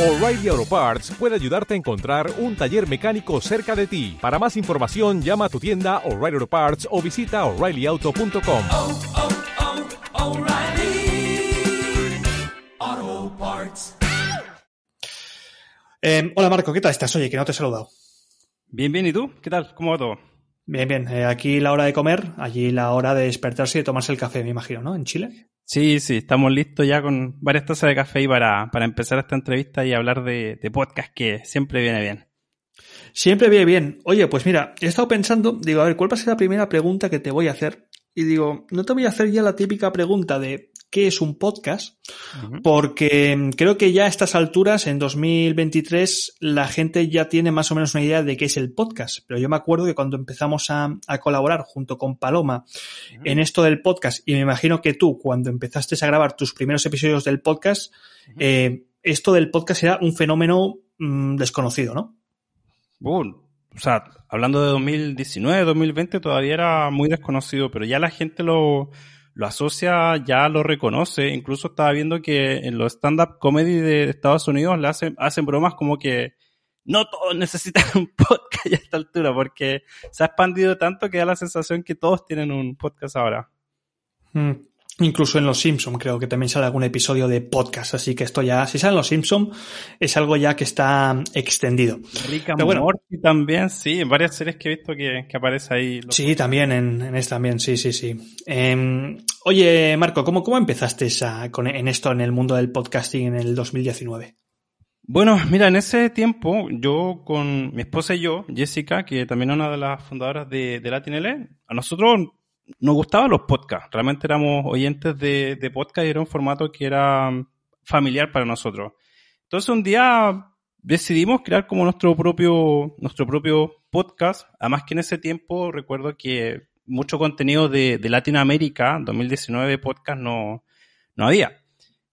O'Reilly Auto Parts puede ayudarte a encontrar un taller mecánico cerca de ti. Para más información, llama a tu tienda O'Reilly Auto Parts o visita oreillyauto.com. oh, oh, Parts. Eh, hola Marco, ¿qué tal estás? Oye, que no te he saludado. Bien, bien, ¿y tú? ¿Qué tal? ¿Cómo va todo? Bien, bien. Eh, aquí la hora de comer, allí la hora de despertarse y de tomarse el café, me imagino, ¿no? En Chile. Sí, sí, estamos listos ya con varias tazas de café y para, para empezar esta entrevista y hablar de, de podcast que siempre viene bien. Siempre viene bien. Oye, pues mira, he estado pensando, digo, a ver, ¿cuál va a ser la primera pregunta que te voy a hacer? Y digo, no te voy a hacer ya la típica pregunta de ¿qué es un podcast? Porque creo que ya a estas alturas, en 2023, la gente ya tiene más o menos una idea de qué es el podcast. Pero yo me acuerdo que cuando empezamos a, a colaborar junto con Paloma en esto del podcast, y me imagino que tú, cuando empezaste a grabar tus primeros episodios del podcast, eh, esto del podcast era un fenómeno mm, desconocido, ¿no? O sea, hablando de 2019, 2020 todavía era muy desconocido, pero ya la gente lo, lo asocia, ya lo reconoce. Incluso estaba viendo que en los stand-up comedy de Estados Unidos le hacen, hacen bromas como que no todos necesitan un podcast a esta altura, porque se ha expandido tanto que da la sensación que todos tienen un podcast ahora. Mm. Incluso en Los Simpson creo que también sale algún episodio de podcast, así que esto ya, si sale en Los Simpson, es algo ya que está extendido. Rick and Pero bueno. Morty también, sí, en varias series que he visto que, que aparece ahí. los- Sí, también, en, en esta también, sí, sí, sí. Eh, oye, Marco, ¿cómo, cómo empezaste esa- con, en esto, en el mundo del podcasting en el 2019? Bueno, mira, en ese tiempo yo con mi esposa y yo, Jessica, que también es una de las fundadoras de, de LatinL, a nosotros nos gustaban los podcasts. Realmente éramos oyentes de, de podcast y era un formato que era mm, familiar para nosotros. Entonces un día decidimos crear como nuestro propio, nuestro propio podcast. Además que en ese tiempo recuerdo que mucho contenido de, de Latinoamérica, 2019 podcast no, no había.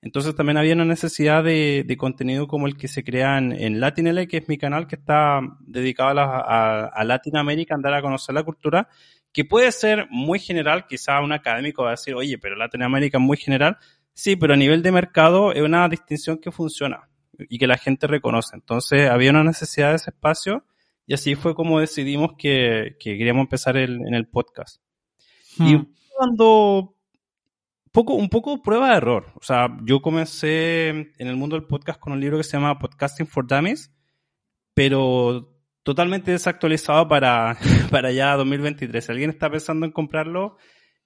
Entonces también había una necesidad de, contenido como el que se crea en, en que es mi canal que está dedicado a, a, a Latinoamérica, andar a conocer la cultura, que puede ser muy general, quizá un académico va a decir, oye, pero Latinoamérica es muy general. Sí, pero a nivel de mercado es una distinción que funciona y que la gente reconoce. Entonces había una necesidad de ese espacio y así fue como decidimos que, que queríamos empezar el- en el podcast. Y Mm. cuando poco, un poco prueba de error. O sea, yo comencé en el mundo del podcast con un libro que se llama Podcasting for Dummies, pero totalmente desactualizado para, para ya 2023. Si alguien está pensando en comprarlo,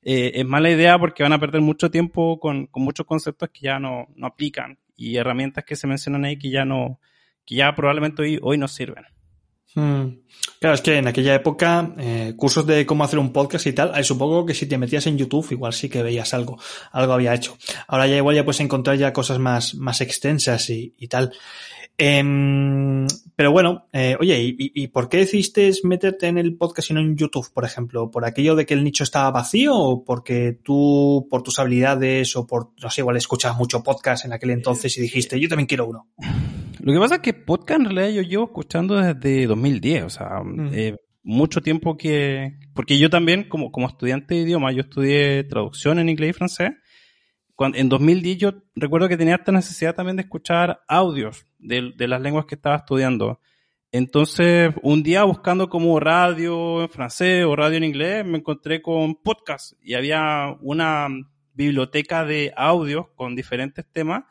eh, es mala idea porque van a perder mucho tiempo con, con muchos conceptos que ya no, no aplican y herramientas que se mencionan ahí que ya no, que ya probablemente hoy, hoy no sirven. Mm. Claro, es que en aquella época, eh, cursos de cómo hacer un podcast y tal, eh, supongo que si te metías en YouTube, igual sí que veías algo, algo había hecho. Ahora ya igual ya puedes encontrar ya cosas más, más extensas y, y tal. Em, pero bueno, eh, oye, ¿y, por qué decidiste meterte en el podcast y no en YouTube, por ejemplo? ¿Por aquello de que el nicho estaba vacío o porque tú, por tus habilidades o por, no sé, igual escuchabas mucho podcast en aquel entonces y dijiste, yo también quiero uno? Lo que pasa es que podcast en realidad yo llevo escuchando desde 2010, o sea, eh, mucho tiempo que... Porque yo también, como, como estudiante de idioma, yo estudié traducción en inglés y francés. Cuando, en 2010 yo recuerdo que tenía esta necesidad también de escuchar audios de, de las lenguas que estaba estudiando. Entonces, un día buscando como radio en francés o radio en inglés, me encontré con podcast y había una biblioteca de audios con diferentes temas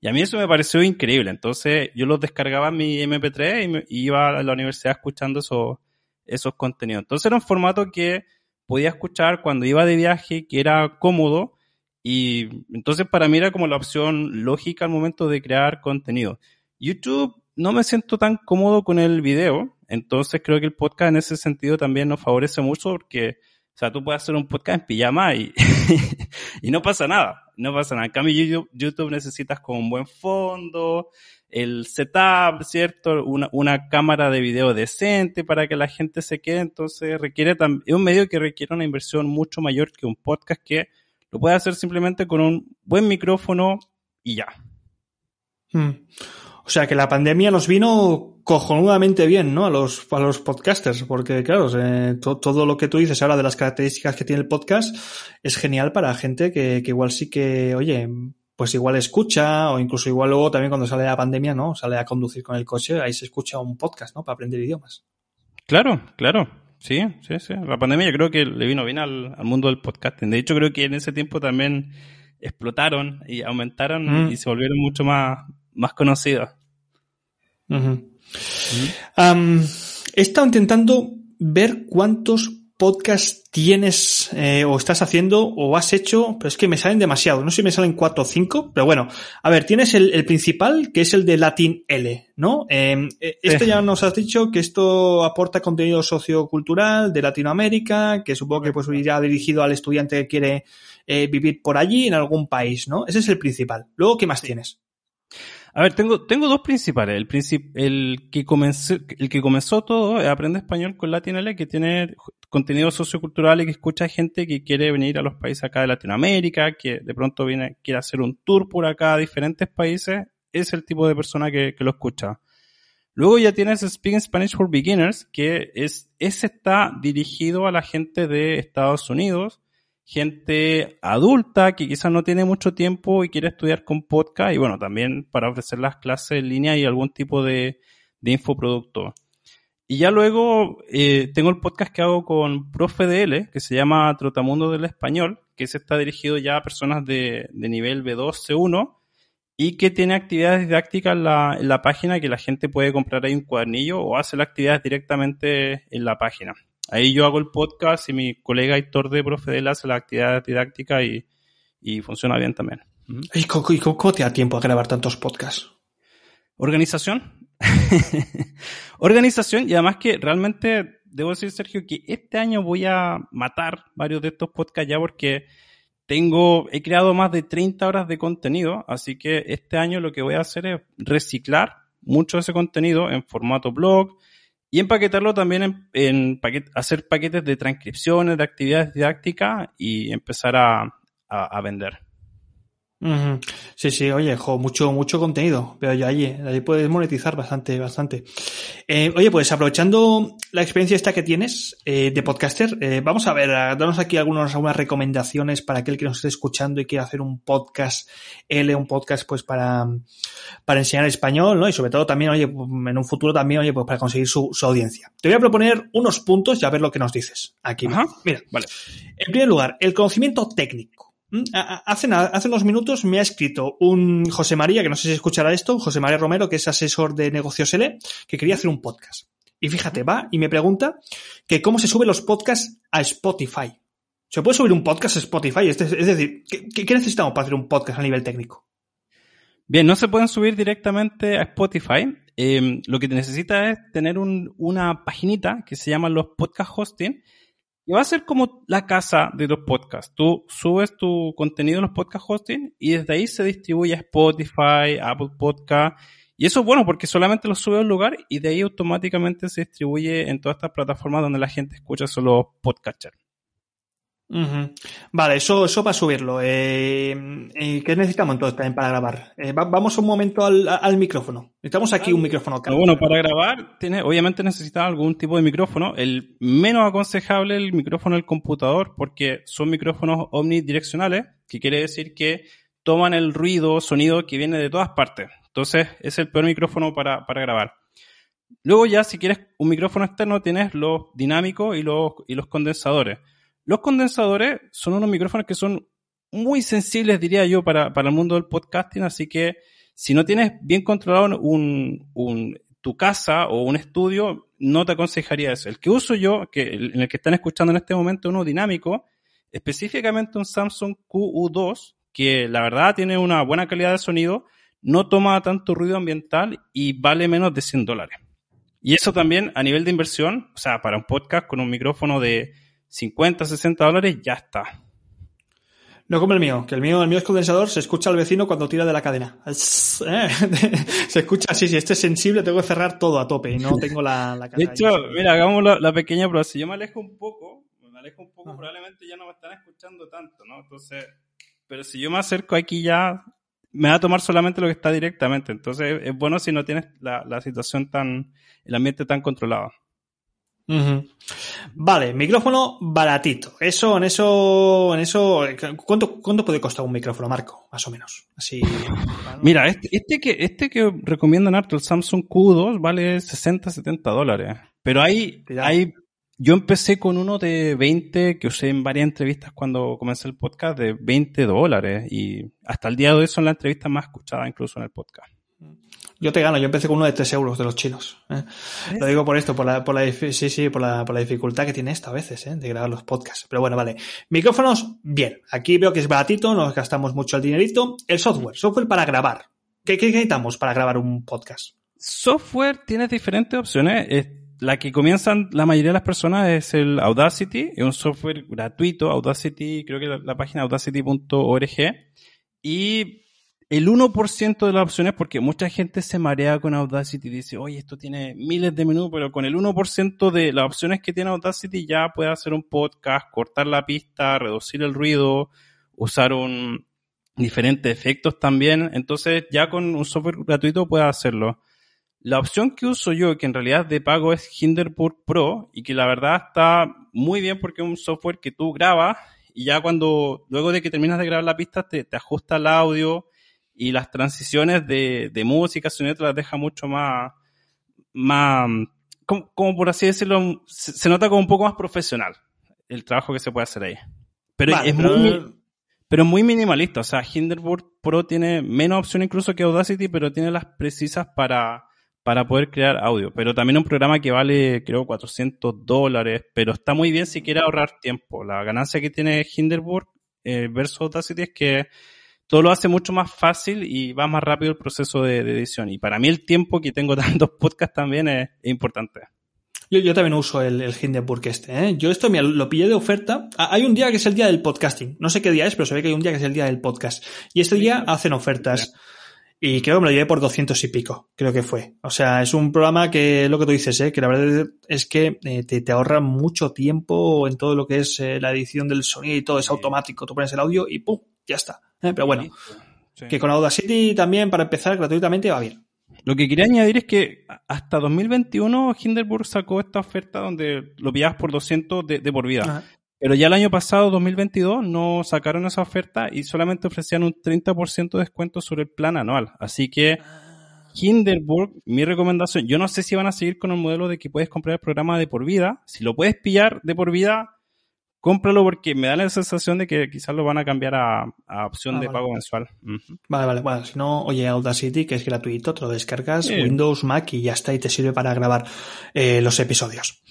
y a mí eso me pareció increíble. Entonces yo los descargaba en mi MP3 y, me- iba a la universidad escuchando esos, esos contenidos. Entonces era un formato que podía escuchar cuando iba de viaje, que era cómodo. Y entonces para mí era como la opción lógica al momento de crear contenido. YouTube no me siento tan cómodo con el video. Entonces creo que el podcast en ese sentido también nos favorece mucho porque, o sea, tú puedes hacer un podcast en pijama y, y no pasa nada. No pasa nada. En cambio, YouTube, YouTube necesitas como un buen fondo, el setup, ¿cierto? Una, una cámara de video decente para que la gente se quede. Entonces, requiere también, es un medio que requiere una inversión mucho mayor que un podcast que lo puede hacer simplemente con un buen micrófono y ya. Mm. O sea que la pandemia nos vino cojonudamente bien, ¿no? A los, a los podcasters, porque claro, eh, to- todo lo que tú dices ahora de las características que tiene el podcast es genial para gente que, que igual sí que, oye, pues igual escucha, o incluso igual luego también cuando sale la pandemia, ¿no? Sale a conducir con el coche, ahí se escucha un podcast, ¿no? Para aprender idiomas. Claro, claro. Sí, sí, sí. La pandemia yo creo que le vino bien al, al mundo del podcasting. De hecho, creo que en ese tiempo también explotaron y aumentaron Mm. y se volvieron mucho más, más conocidos. Ujú. He estado intentando ver cuántos podcasts tienes eh, o estás haciendo o has hecho, pero es que me salen demasiado. No sé si me salen cuatro o cinco, pero bueno. A ver, tienes el, el principal, que es el de Latin L, ¿no? Eh, eh, esto ya nos has dicho que esto aporta contenido sociocultural de Latinoamérica, que supongo que pues irá dirigido al estudiante que quiere eh, vivir por allí en algún país, ¿no? Ese es el principal. Luego, ¿qué más tienes? A ver, tengo, tengo dos principales. El, princip- el, que comenzó, el que comenzó todo es Aprende Español con Latinale, que tiene contenido sociocultural y que escucha gente que quiere venir a los países acá de Latinoamérica, que de pronto viene, quiere hacer un tour por acá a diferentes países. Es el tipo de persona que, que lo escucha. Luego ya tienes Speaking Spanish for Beginners, que es, ese está dirigido a la gente de Estados Unidos, gente adulta que quizás no tiene mucho tiempo y quiere estudiar con podcast y bueno, también para ofrecer las clases en línea y algún tipo de, de infoproducto. Y ya luego eh, tengo el podcast que hago con Profe DL, que se llama Trotamundo del Español, que se está dirigido ya a personas de, de nivel B2, C1, y que tiene actividades didácticas en la, en la página que la gente puede comprar ahí un cuadernillo o hacer las actividades directamente en la página. Ahí yo hago el podcast y mi colega Héctor de Profe DL hace las actividades didácticas y, y funciona bien también. Ujú. ¿Y cómo, y cómo- cómo te da tiempo a grabar tantos podcasts? Organización. Organización y además que realmente debo decir, Sergio, que este año voy a matar varios de estos podcasts ya porque tengo, he creado más de 30 horas de contenido, así que este año lo que voy a hacer es reciclar mucho de ese contenido en formato blog y empaquetarlo también en, en hacer paquetes de transcripciones, de actividades didácticas y empezar a- a vender. Sí, sí, oye, jo, mucho, mucho contenido. Pero ya allí, ahí puedes monetizar bastante, bastante. Eh, oye, pues aprovechando la experiencia esta que tienes eh, de podcaster, eh, vamos a ver, a darnos aquí algunos, algunas recomendaciones para aquel que nos esté escuchando y quiera hacer un podcast, L, un podcast pues para, para enseñar español, ¿no? Y sobre todo también, oye, en un futuro también, oye, pues para conseguir su, su audiencia. Te voy a proponer unos puntos y a ver lo que nos dices. Aquí, Ajá. mira. Vale. En primer lugar, el conocimiento técnico. ¿Mm? Hace, hace unos minutos me ha escrito un José María, que no sé si escuchará esto, José María Romero, que es asesor de negocios L, que quería hacer un podcast. Y fíjate, va y me pregunta que cómo se suben los podcasts a Spotify. ¿Se puede subir un podcast a Spotify? Es, es decir, ¿qué, qué- qué necesitamos para hacer un podcast a nivel técnico? Bien, no se pueden subir directamente a Spotify. Eh, lo que necesita es tener un- una paginita que se llama los podcast hosting y va a ser como la casa de los podcasts. Tú subes tu contenido en los podcast hosting y desde ahí se distribuye a Spotify, Apple Podcast. Y eso es bueno porque solamente lo sube a un lugar y de ahí automáticamente se distribuye en todas estas plataformas donde la gente escucha solo podcasters. Vale, eso, eso para subirlo. Eh, eh, ¿Qué necesitamos entonces también para grabar? Eh, va- vamos un momento al, al micrófono. Necesitamos aquí un micrófono. Pero bueno, para grabar, tiene, obviamente necesitas algún tipo de micrófono. El menos aconsejable es el micrófono del computador, porque son micrófonos omnidireccionales, que quiere decir que toman el ruido, sonido que viene de todas partes. Entonces, es el peor micrófono para, para grabar. Luego ya, si quieres un micrófono externo, tienes los dinámicos y los, y los condensadores. Los condensadores son unos micrófonos que son muy sensibles, diría yo, para, para el mundo del podcasting, así que si no tienes bien controlado un, un- tu casa o un estudio, no te aconsejaría eso. El que uso yo, que, en el que están escuchando en este momento, uno dinámico, específicamente un Samsung QU2, que la verdad tiene una buena calidad de sonido, no toma tanto ruido ambiental y vale menos de 100 dólares. Y eso también a nivel de inversión, o sea, para un podcast con un micrófono de 50, 60 dólares, ya está. No como el mío, que el mío, el mío es condensador, se escucha al vecino cuando tira de la cadena. ¿Eh? Se escucha así, si este es sensible, tengo que cerrar todo a tope y no tengo la, la De cadena hecho, ahí. mira, hagamos la, la pequeña prueba. Si yo me alejo un poco, me alejo un poco, Ah. probablemente ya no me están escuchando tanto, ¿no? Entonces, pero si yo me acerco aquí ya, me va a tomar solamente lo que está directamente. Entonces, es bueno si no tienes la, la situación tan, el ambiente tan controlado. Vale, micrófono baratito. Eso, en eso, en eso, ¿cuánto, cuánto puede costar un micrófono, Marco? Más o menos. Así. Mira, este, este que, este que recomiendan harto, el Samsung Q2, vale 60, 70 dólares. Pero hay, hay, yo empecé con uno de 20 que usé en varias entrevistas cuando comencé el podcast de 20 dólares y hasta el día de hoy son las entrevistas más escuchadas incluso en el podcast. Yo te gano, yo empecé con uno de 3 euros de los chinos. ¿eh? Lo digo por esto, por la, por la, sí, sí, por la, por la dificultad que tiene esto a veces, ¿eh? de grabar los podcasts. Pero bueno, vale. Micrófonos, bien. Aquí veo que es baratito, nos gastamos mucho el dinerito. El software, software para grabar. ¿Qué, qué necesitamos para grabar un podcast? Software tienes diferentes opciones. Eh, La que comienzan la mayoría de las personas es el Audacity, es un software gratuito, Audacity, creo que la, la página audacity.org. Y el 1% de las opciones, porque mucha gente se marea con Audacity y dice, oye, esto tiene miles de menús, pero con el 1% de las opciones que tiene Audacity ya puede hacer un podcast, cortar la pista, reducir el ruido, usar un diferentes efectos también. Entonces ya con un software gratuito puede hacerlo. La opción que uso yo, que en realidad de pago es Hinderburg Pro, y que la verdad está muy bien porque es un software que tú grabas y ya cuando, luego de que terminas de grabar la pista, te, te ajusta el audio y las transiciones de, de música, sonido te las deja mucho más, más, como, como por así decirlo, se, se nota como un poco más profesional el trabajo que se puede hacer ahí. Pero Vale, es pero- muy, pero muy minimalista. O sea, Hinderburg Pro tiene menos opción incluso que Audacity, pero tiene las precisas para, para poder crear audio. Pero también un programa que vale, creo, 400 dólares, pero está muy bien si quiere ahorrar tiempo. La ganancia que tiene Hinderburg eh, versus Audacity es que todo lo hace mucho más fácil y va más rápido el proceso de, de edición. Y para mí el tiempo que tengo tantos podcasts también es, es importante. Yo, yo también uso el, el Hindenburg este, ¿eh? Yo esto mira, lo pillé de oferta. Ah, Hay un día que es el día del podcasting. No sé qué día es, pero se ve que hay un día que es el día del podcast. Y este día hacen ofertas. Y creo que me lo llevé por 200 y pico, creo que fue. O sea, es un programa que, lo que tú dices, ¿eh? que la verdad es que eh, te, te ahorra mucho tiempo en todo lo que es eh, la edición del sonido y todo es automático. Tú pones el audio y ¡pum! Ya está. ¿Eh? Pero bueno, Sí. que con Audacity también para empezar gratuitamente va bien. Lo que quería añadir es que hasta 2021 Hindenburg sacó esta oferta donde lo pillabas por 200 de, de por vida. Ajá. Pero ya el año pasado, 2022, no sacaron esa oferta y solamente ofrecían un 30% de descuento sobre el plan anual. Así que Hindenburg, mi recomendación, yo no sé si van a seguir con el modelo de que puedes comprar el programa de por vida. Si lo puedes pillar de por vida, cómpralo porque me da la sensación de que quizás lo van a cambiar a, a opción Ah, de vale. pago mensual. Vale, vale, bueno, si no, oye, Audacity, que es gratuito, te lo descargas, Sí. Windows, Mac y ya está, y te sirve para grabar eh, los episodios.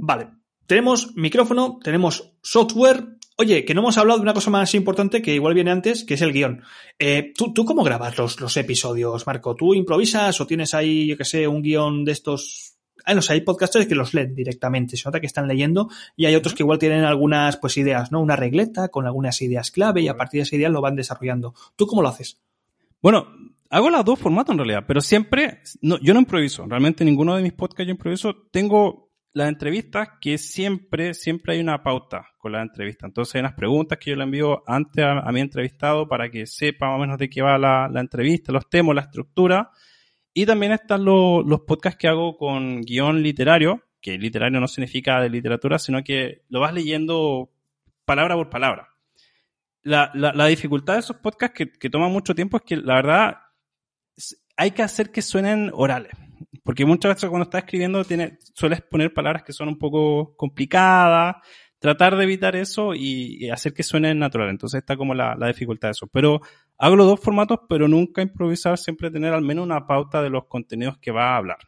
Vale, tenemos micrófono, tenemos software. Oye, que no hemos hablado de una cosa más importante que igual viene antes, que es el guion. Eh, ¿tú, ¿Tú cómo grabas los, los episodios, Marco? ¿Tú improvisas o tienes ahí, yo que sé, un guion de estos... Ah, no hay podcasters que los leen directamente, se nota que están leyendo y hay otros que igual tienen algunas pues ideas, ¿no? Una regleta con algunas ideas clave y a partir de esas ideas lo van desarrollando. ¿Tú cómo lo haces? Bueno, hago los dos formatos en realidad, pero siempre, no, yo no improviso, realmente ninguno de mis podcasts yo improviso. Tengo las entrevistas que siempre, siempre hay una pauta con la entrevista. Entonces hay unas preguntas que yo le envío antes a, a mi entrevistado para que sepa más o menos de qué va la, la entrevista, los temas, la estructura. Y también están los, podcasts que hago con guion literario, que literario no significa de literatura, sino que lo vas leyendo palabra por palabra. La, la, dificultad de esos podcasts que, que toman mucho tiempo es que la verdad hay que hacer que suenen orales. Porque muchas veces cuando estás escribiendo sueles poner palabras que son un poco complicadas, tratar de evitar eso y, y hacer que suenen natural. Entonces está como la, la dificultad de eso. Pero hago los dos formatos, pero nunca improvisar, siempre tener al menos una pauta de los contenidos que va a hablar.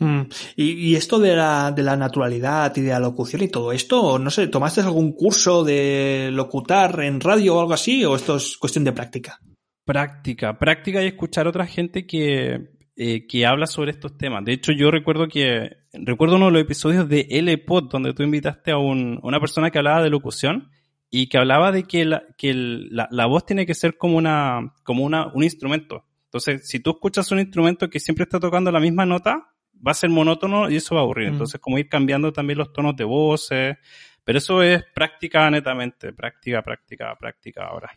Hmm. Y, y esto de la, de la naturalidad y de la locución y todo esto, no sé, ¿tomaste algún curso de locutar en radio o algo así? ¿O esto es cuestión de práctica? Práctica, práctica y escuchar a otra gente que, eh, que habla sobre estos temas. De hecho, yo recuerdo que, recuerdo uno de los episodios de L-Pod, donde tú invitaste a, un- una persona que hablaba de locución y que hablaba de que, la, que el- la, la voz tiene que ser como, una, como una, un instrumento. Entonces, si tú escuchas un instrumento que siempre está tocando la misma nota, va a ser monótono y eso va a aburrir. Mm. Entonces, como ir cambiando también los tonos de voces. Pero eso es práctica netamente, práctica, práctica, práctica ahora.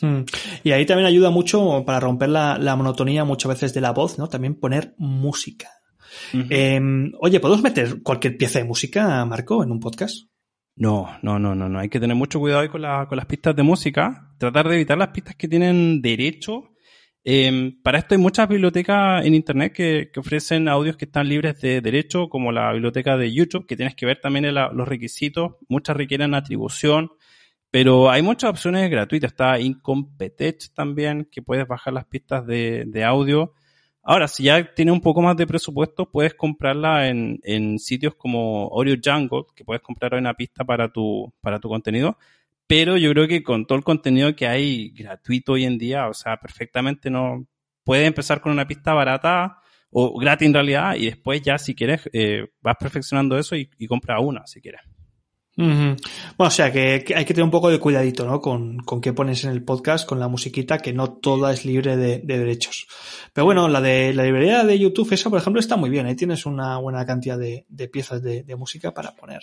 Hmm. Y ahí también ayuda mucho para romper la, la monotonía muchas veces de la voz, ¿no? También poner música. Em, oye, ¿podemos meter cualquier pieza de música, Marco, en un podcast? No, no, no, no, no. Hay que tener mucho cuidado ahí con, con las pistas de música. Tratar de evitar las pistas que tienen derecho. Em, para esto hay muchas bibliotecas en Internet que, ofrecen audios que están libres de derecho, como la biblioteca de YouTube, que tienes que ver también los requisitos. Muchas requieren atribución, pero hay muchas opciones gratuitas. Está Incompetech también, que puedes bajar las pistas de, audio. Ahora, si ya tienes un poco más de presupuesto, puedes comprarla en, sitios como Oreo Jungle, que puedes comprar una pista para tu, para tu contenido. Pero yo creo que con todo el contenido que hay gratuito hoy en día, o sea, perfectamente no puedes empezar con una pista barata o gratis en realidad y después ya si quieres eh, vas perfeccionando eso y, y compra una si quieres. Bueno, o sea que, hay que tener un poco de cuidadito, ¿no? Con, con qué pones en el podcast, con la musiquita, que no toda es libre de, derechos. Pero bueno, la de la librería de YouTube, esa, por ejemplo, está muy bien. Ahí tienes una buena cantidad de, piezas de, música para poner.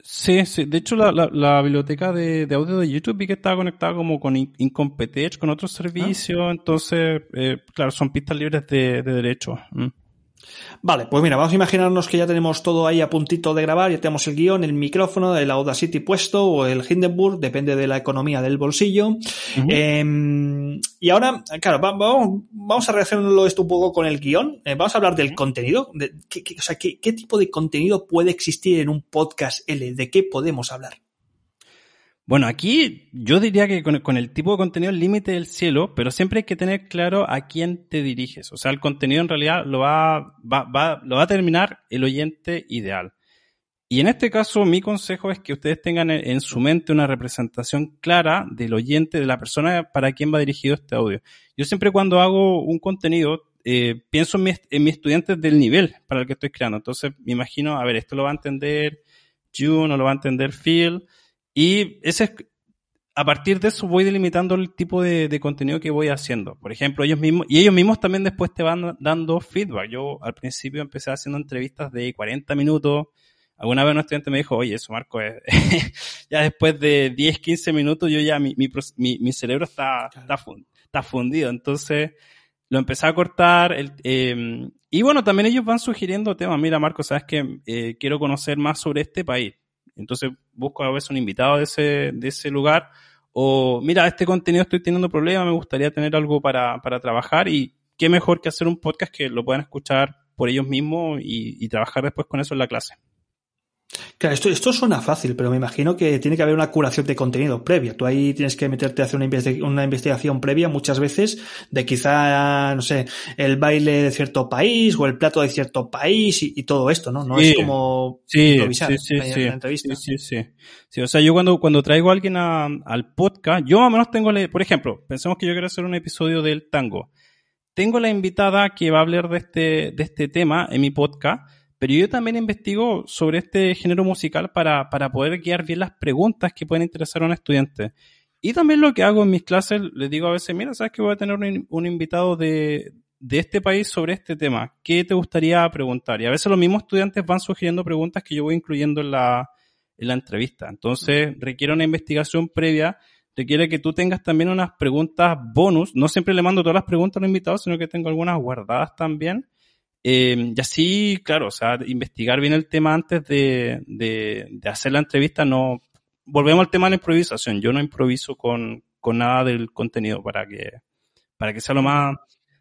Sí, sí. De hecho, la, la, biblioteca de, audio de YouTube vi que estaba conectada como con Incompetech, con otros servicios. Ah. Entonces, eh, claro, son pistas libres de, derechos. Mm. Vale, pues mira, vamos a imaginarnos que ya tenemos todo ahí a puntito de grabar, ya tenemos el guion, el micrófono, el Audacity puesto o el Hindenburg, depende de la economía del bolsillo. Em, y ahora, claro, vamos, a relacionarlo esto un poco con el guion. Eh, vamos a hablar del contenido. De, o sea, ¿qué, ¿qué tipo de contenido puede existir en un podcast L? ¿De qué podemos hablar? Bueno, aquí yo diría que con, el tipo de contenido el límite del cielo, pero siempre hay que tener claro a quién te diriges. O sea, el contenido en realidad lo va, va, va, lo va a terminar el oyente ideal. Y en este caso, mi consejo es que ustedes tengan en, su mente una representación clara del oyente, de la persona para quien va dirigido este audio. Yo siempre cuando hago un contenido, eh, pienso en, mis, en mis estudiantes del nivel para el que estoy creando. Entonces, me imagino, a ver, esto lo va a entender June o lo va a entender Phil y ese es, a partir de eso voy delimitando el tipo de, contenido que voy haciendo. Por ejemplo, ellos mismos, y ellos mismos también después te van dando feedback. Yo al principio empecé haciendo entrevistas de 40 minutos. Alguna vez un estudiante me dijo, oye, eso Marco, es... ya después de 10, 15 minutos yo ya, mi, mi, cerebro está, está, fundido. Entonces, lo empecé a cortar. El, em, y bueno, también ellos van sugiriendo temas. Mira, Marco, sabes que eh, quiero conocer más sobre este país. Entonces busco a veces un invitado de ese, de ese lugar o mira, este contenido estoy teniendo problemas, me gustaría tener algo para, para trabajar y qué mejor que hacer un podcast que lo puedan escuchar por ellos mismos y trabajar después con eso en la clase. Claro, esto, esto suena fácil, pero me imagino que tiene que haber una curación de contenido previa. Tú ahí tienes que meterte a hacer una, investigación previa muchas veces de quizá, no sé, el baile de cierto país o el plato de cierto país y, todo esto, ¿no? No es como improvisar sí, sí, en entrevista. Sí, sí, sí. o sea, yo cuando, cuando traigo a alguien al podcast, yo más o menos tengo, por ejemplo, pensemos que yo quiero hacer un episodio del tango. Tengo la invitada que va a hablar de este, de este tema en mi podcast pero yo también investigo sobre este género musical para, para poder guiar bien las preguntas que pueden interesar a un estudiante. Y también lo que hago en mis clases, les digo a veces, mira, sabes que voy a tener un, invitado de, de este país sobre este tema. ¿Qué te gustaría preguntar? Y a veces los mismos estudiantes van sugiriendo preguntas que yo voy incluyendo en la, en la entrevista. Entonces requiere una investigación previa, requiere que tú tengas también unas preguntas bonus. No siempre le mando todas las preguntas a los invitados, sino que tengo algunas guardadas también eh, y así, claro, o sea, investigar bien el tema antes de, de, hacer la entrevista, no. Volvemos al tema de la improvisación. Yo no improviso con, con nada del contenido para que, para que sea lo más,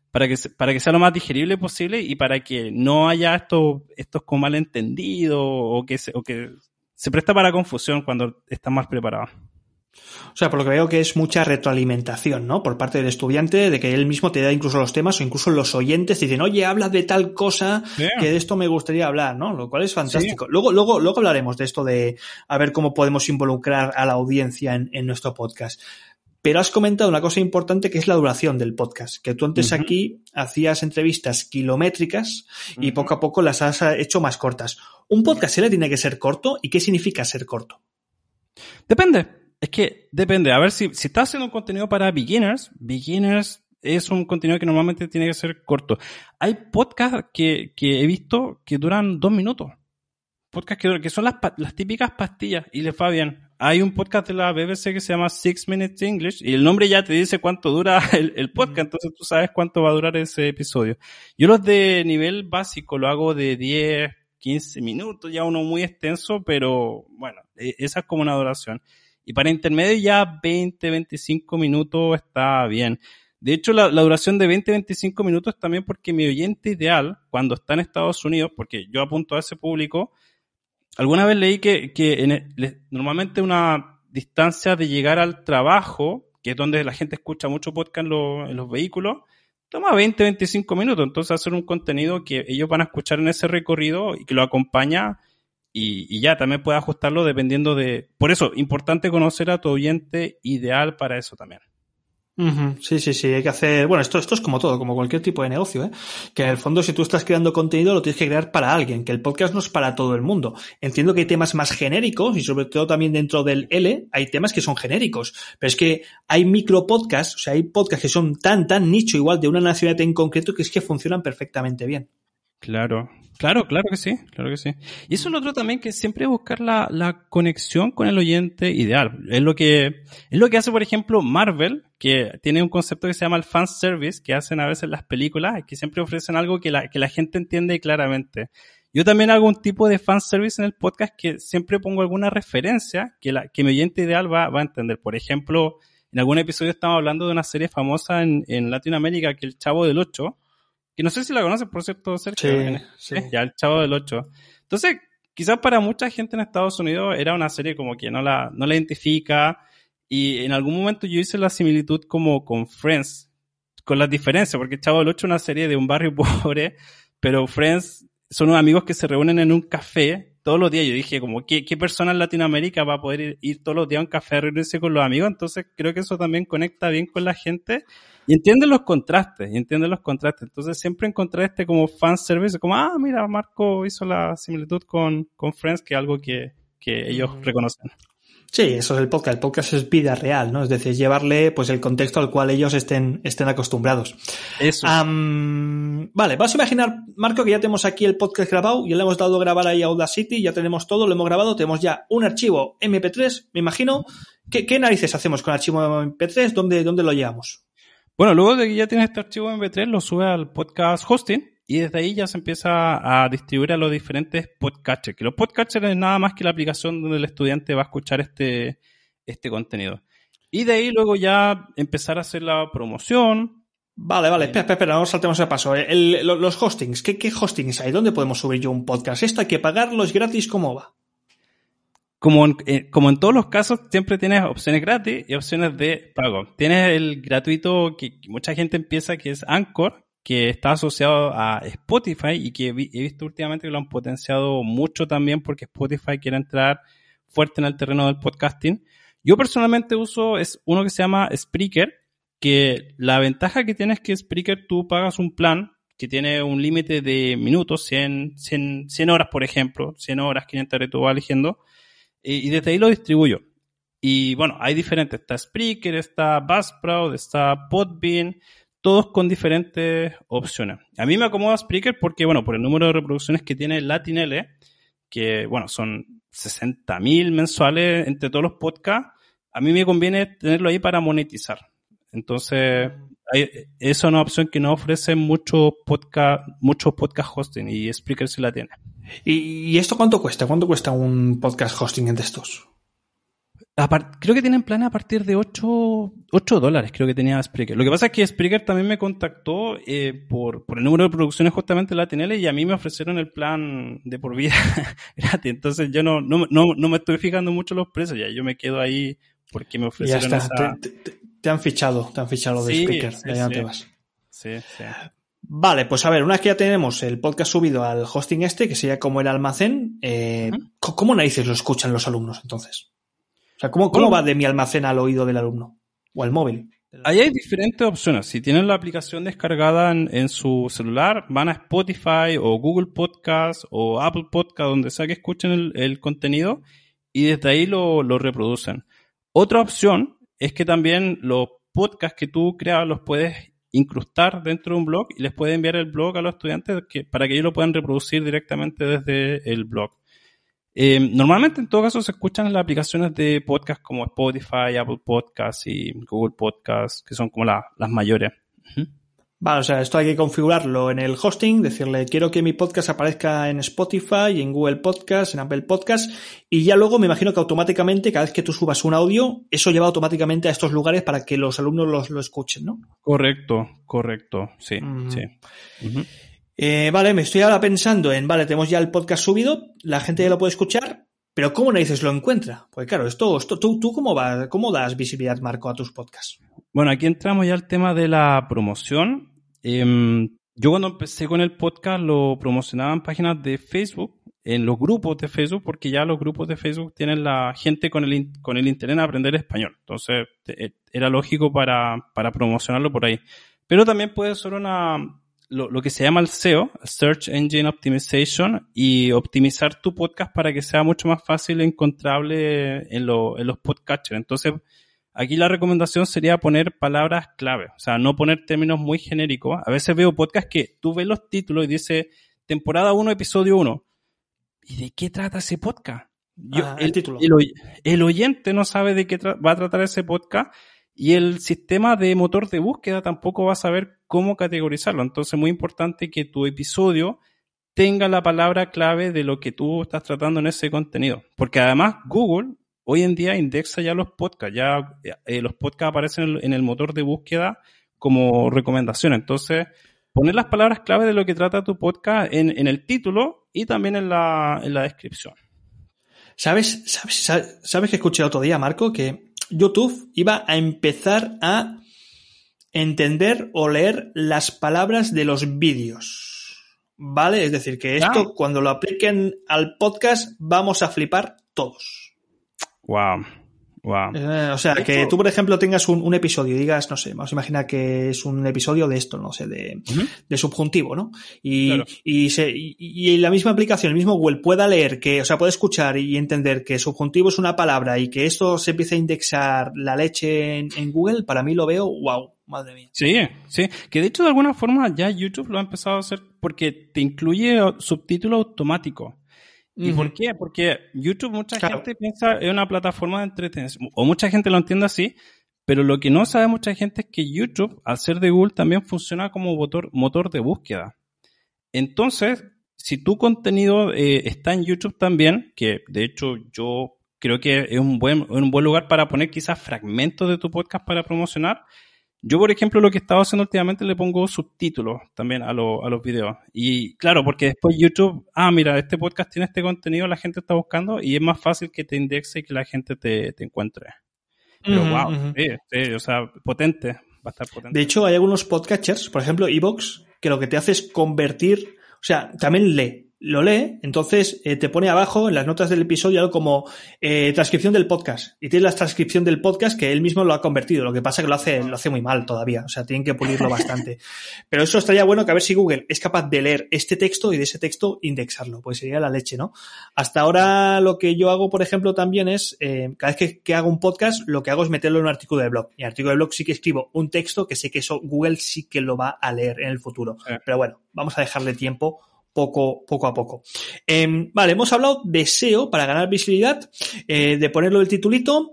para que, para que sea lo más digerible posible y para que no haya estos, estos como malentendidos o que se, o que se presta para confusión cuando están más preparados. O sea, por lo que veo que es mucha retroalimentación, ¿no? Por parte del estudiante, de que él mismo te da incluso los temas o incluso los oyentes dicen, oye, habla de tal cosa que de esto me gustaría hablar, ¿no? Lo cual es fantástico. Luego, luego, luego hablaremos de esto de a ver cómo podemos involucrar a la audiencia en, nuestro podcast. Pero has comentado una cosa importante que es la duración del podcast, que tú antes aquí hacías entrevistas kilométricas y poco a poco las has hecho más cortas. ¿Un podcast le tiene que ser corto? ¿Y qué significa ser corto? Depende. Es que depende. A ver, si, si estás haciendo un contenido para beginners, beginners es un contenido que normalmente tiene que ser corto. Hay podcasts que, que he visto que duran dos minutos. Podcasts que, que son las, las típicas pastillas y les va bien. hay un podcast de la BBC que se llama Six Minutes English y el nombre ya te dice cuánto dura el, el podcast, entonces tú sabes cuánto va a durar ese episodio. Yo los de nivel básico lo hago de 10, 15 minutos, ya uno muy extenso, pero bueno, e- esa es como una duración. Y para intermedio ya 20, 25 minutos está bien. De hecho, la, duración de 20-25 minutos también porque mi oyente ideal, cuando está en Estados Unidos, porque yo apunto a ese público, alguna vez leí que, que en el- normalmente una distancia de llegar al trabajo, que es donde la gente escucha mucho podcast en, en los vehículos, toma 20-25 minutos. Entonces hacer un contenido que ellos van a escuchar en ese recorrido y que lo acompaña y, y ya también puede ajustarlo dependiendo de... Por eso, importante conocer a tu oyente ideal para eso también. Sí, sí, sí, hay que hacer, bueno, esto, esto es como todo, como cualquier tipo de negocio, ¿eh? Que en el fondo si tú estás creando contenido lo tienes que crear para alguien, que el podcast no es para todo el mundo. Entiendo que hay temas más genéricos y sobre todo también dentro del L hay temas que son genéricos, pero es que hay micro podcasts, o sea, hay podcasts que son tan, tan nicho igual de una nacionalidad en concreto que es que funcionan perfectamente bien. Claro, claro, claro que sí, claro que sí. Y eso es lo otro también, que siempre buscar la, la conexión con el oyente ideal. Es lo que, es lo que hace, por ejemplo, Marvel, que tiene un concepto que se llama el fan service, que hacen a veces las películas, que siempre ofrecen algo que la, que la gente entiende claramente. Yo también hago un tipo de fan service en el podcast que siempre pongo alguna referencia que, la, que mi oyente ideal va, va a entender. Por ejemplo, en algún episodio estamos hablando de una serie famosa en, en Latinoamérica, que El Chavo del Ocho, que no sé si la conoces, por cierto, Sergio. Sí, sí. Ya, El Chavo del Ocho. Entonces, quizás para mucha gente en Estados Unidos era una serie como que no la, no la identifica. Y en algún momento yo hice la similitud como con Friends, con las diferencias, porque El Chavo del Ocho es una serie de un barrio pobre, pero Friends son unos amigos que se reúnen en un café todos los días. Yo dije, como, ¿qué, qué persona en Latinoamérica va a poder ir, ir todos los días a un café a reunirse con los amigos? Entonces creo que eso también conecta bien con la gente y entiende los contrastes, y entiende los contrastes. Entonces siempre encontrar este como fan service, como, ah, mira, Marco hizo la similitud con, con Friends, que es algo que, que ellos reconocen. Sí, eso es el podcast. El podcast es vida real, ¿no? Es decir, llevarle pues el contexto al cual ellos estén, estén acostumbrados. Eso. Am, vale, vamos a imaginar, Marco, que ya tenemos aquí el podcast grabado, ya le hemos dado a grabar ahí a Audacity, ya tenemos todo, lo hemos grabado, tenemos ya un archivo MP3, me imagino. ¿Qué, qué narices hacemos con el archivo MP3? ¿Dónde, dónde lo llevamos? Bueno, luego de que ya tienes este archivo MP3, lo sube al podcast hosting y desde ahí ya se empieza a distribuir a los diferentes podcatchers. Que los podcatchers es nada más que la aplicación donde el estudiante va a escuchar este, este contenido. Y de ahí luego ya empezar a hacer la promoción. Vale, vale, espera, espera, espera, no saltemos el paso. El- lo- los hostings, ¿qué, ¿qué hostings hay? ¿Dónde podemos subir yo un podcast? ¿Esto hay que pagarlo? ¿Es gratis? ¿Cómo va? Como en, eh, como en todos los casos, siempre tienes opciones gratis y opciones de pago. Tienes el gratuito que que mucha gente empieza, que es Anchor, que está asociado a Spotify y que he visto últimamente que lo han potenciado mucho también porque Spotify quiere entrar fuerte en el terreno del podcasting. Yo personalmente uso es uno que se llama Spreaker, que la ventaja que tiene es que Spreaker tú pagas un plan que tiene un límite de minutos, 100, 100, 100 horas por ejemplo, 100 horas, 500 horas, tú vas eligiendo, y, y desde ahí lo distribuyo. Y bueno, hay diferentes, está Spreaker, está Buzzsprout, está Podbean, todos con diferentes opciones. A mí me acomoda Spreaker porque, bueno, por el número de reproducciones que tiene Latinele, que, bueno, son 60.000 mensuales entre todos los podcasts, a mí me conviene tenerlo ahí para monetizar. Entonces, hay- es una opción que no ofrece muchos podcast, podcast hosting y Spreaker sí la tiene. ¿Y, esto cuánto cuesta? ¿Cuánto cuesta un podcast hosting de estos? Creo que tienen planes a partir de 8, 8 dólares, creo que tenía Spreaker. Lo que pasa es que Spreaker también me contactó eh, por, por el número de producciones justamente de la TNL y a mí me ofrecieron el plan de por vida gratis. Entonces yo no, no, no, no me estoy fijando mucho los precios ya. Yo me quedo ahí porque me Ya ofrecieron está, esa... te, te- te han fichado, te han fichado de Sí, speaker, sí, ya no sí. te vas. Sí, sí. Vale, pues a ver, una vez que ya tenemos el podcast subido al hosting este, que sería como el almacén, eh, Ujú. ¿c- ¿cómo narices lo escuchan los alumnos entonces? O sea, ¿cómo, cómo va de mi almacén al oído del alumno? O al móvil. Ahí hay diferentes opciones. Si tienen la aplicación descargada en, en su celular, van a Spotify o Google Podcast o Apple Podcast, donde sea que escuchen el, el contenido, y desde ahí lo, lo reproducen. Otra opción es que también los podcasts que tú creas los puedes incrustar dentro de un blog y les puedes enviar el blog a los estudiantes que, para que ellos lo puedan reproducir directamente desde el blog. Eh, normalmente en todo caso se escuchan las aplicaciones de podcast como Spotify, Apple Podcasts y Google Podcasts, que son como la- las mayores. Vale, o sea, esto hay que configurarlo en el hosting, decirle quiero que mi podcast aparezca en Spotify, en Google Podcast, en Apple Podcast, y ya luego me imagino que automáticamente, cada vez que tú subas un audio, eso lleva automáticamente a estos lugares para que los alumnos los- lo escuchen, ¿no? Correcto, correcto, sí, Ujú. sí. Eh, vale, me estoy ahora pensando en, vale, tenemos ya el podcast subido, la gente ya lo puede escuchar, pero ¿cómo narices lo encuentra? Pues claro, esto, esto ¿tú, tú cómo, va, cómo das visibilidad, Marco, a tus podcasts? Bueno, aquí entramos ya al tema de la promoción. Em, yo cuando empecé con el podcast lo promocionaba en páginas de Facebook, en los grupos de Facebook, porque ya los grupos de Facebook tienen la gente con el, con el interés en aprender español. Entonces, eh, era lógico para, para promocionarlo por ahí. Pero también puede ser una, lo, lo que se llama el SEO, Search Engine Optimization, y optimizar tu podcast para que sea mucho más fácil encontrable en, lo- en los podcatchers. Entonces, Aquí la recomendación sería poner palabras clave, o sea, no poner términos muy genéricos. A veces veo podcasts que tú ves los títulos y dice temporada 1, episodio 1. ¿Y de qué trata ese podcast? Yo- Ah, el título. el oy- el oyente no sabe de qué va a tratar ese podcast y el sistema de motor de búsqueda tampoco va a saber cómo categorizarlo. Entonces, muy importante que tu episodio tenga la palabra clave de lo que tú estás tratando en ese contenido. Porque además Google hoy en día indexa ya los podcasts, ya eh, los podcasts aparecen en el, motor de búsqueda como recomendación. Entonces, poner las palabras clave de lo que trata tu podcast en, en el título y también en la, en la descripción. ¿Sabes, sabes, sabes, sabes que escuché otro día, Marco, que YouTube iba a empezar a entender o leer las palabras de los vídeos? ¿Vale? Es decir, que esto, cuando lo apliquen al podcast, vamos a flipar todos. Wow. Wow. Eh, o sea, que tú, por ejemplo, tengas un, un episodio y digas, no sé, vamos a imaginar que es un episodio de esto, no sé, de, de subjuntivo, ¿no? Y, Claro. y, se, y, y la misma aplicación, el mismo Google pueda leer que, o sea, puede escuchar y entender que subjuntivo es una palabra y que esto se empiece a indexar la leche en, en Google, para mí lo veo, wow, madre mía. Sí, sí. Que de hecho de alguna forma ya YouTube lo ha empezado a hacer porque te incluye subtítulo automático. ¿Y por qué? Porque YouTube mucha Claro. gente piensa es una plataforma de entretenimiento, o mucha gente lo entiende así, pero lo que no sabe mucha gente es que YouTube, al ser de Google, también funciona como motor, motor de búsqueda. Entonces, si tu contenido eh, está en YouTube también, que de hecho yo creo que es un buen, un buen lugar para poner quizás fragmentos de tu podcast para promocionar, yo, por ejemplo, lo que he estado haciendo últimamente le pongo subtítulos también a, lo- a los videos. Y claro, porque después YouTube, ah, mira, este podcast tiene este contenido, la gente está buscando y es más fácil que te indexe y que la gente te, te encuentre. Pero wow, sí, sí, o sea, potente, va a estar potente. De hecho, hay algunos podcatchers, por ejemplo, Evox, que lo que te hace es convertir, o sea, también lee, lo lee, entonces eh, te pone abajo en las notas del episodio algo como eh, transcripción del podcast. Y tienes la transcripción del podcast que él mismo lo ha convertido. Lo que pasa que lo hace, lo hace muy mal todavía. O sea, tienen que pulirlo bastante. Pero eso estaría bueno que a ver si Google es capaz de leer este texto y de ese texto indexarlo. Pues sería la leche, ¿no? Hasta ahora lo que yo hago, por ejemplo, también es, eh, cada vez que, que hago un podcast, lo que hago es meterlo en un artículo de blog. Y en el artículo de blog sí que escribo un texto que sé que eso Google sí que lo va a leer en el futuro. Sí. Pero bueno, vamos a dejarle tiempo poco, poco a poco. Em, vale, hemos hablado de SEO para ganar visibilidad, eh, de ponerlo el titulito.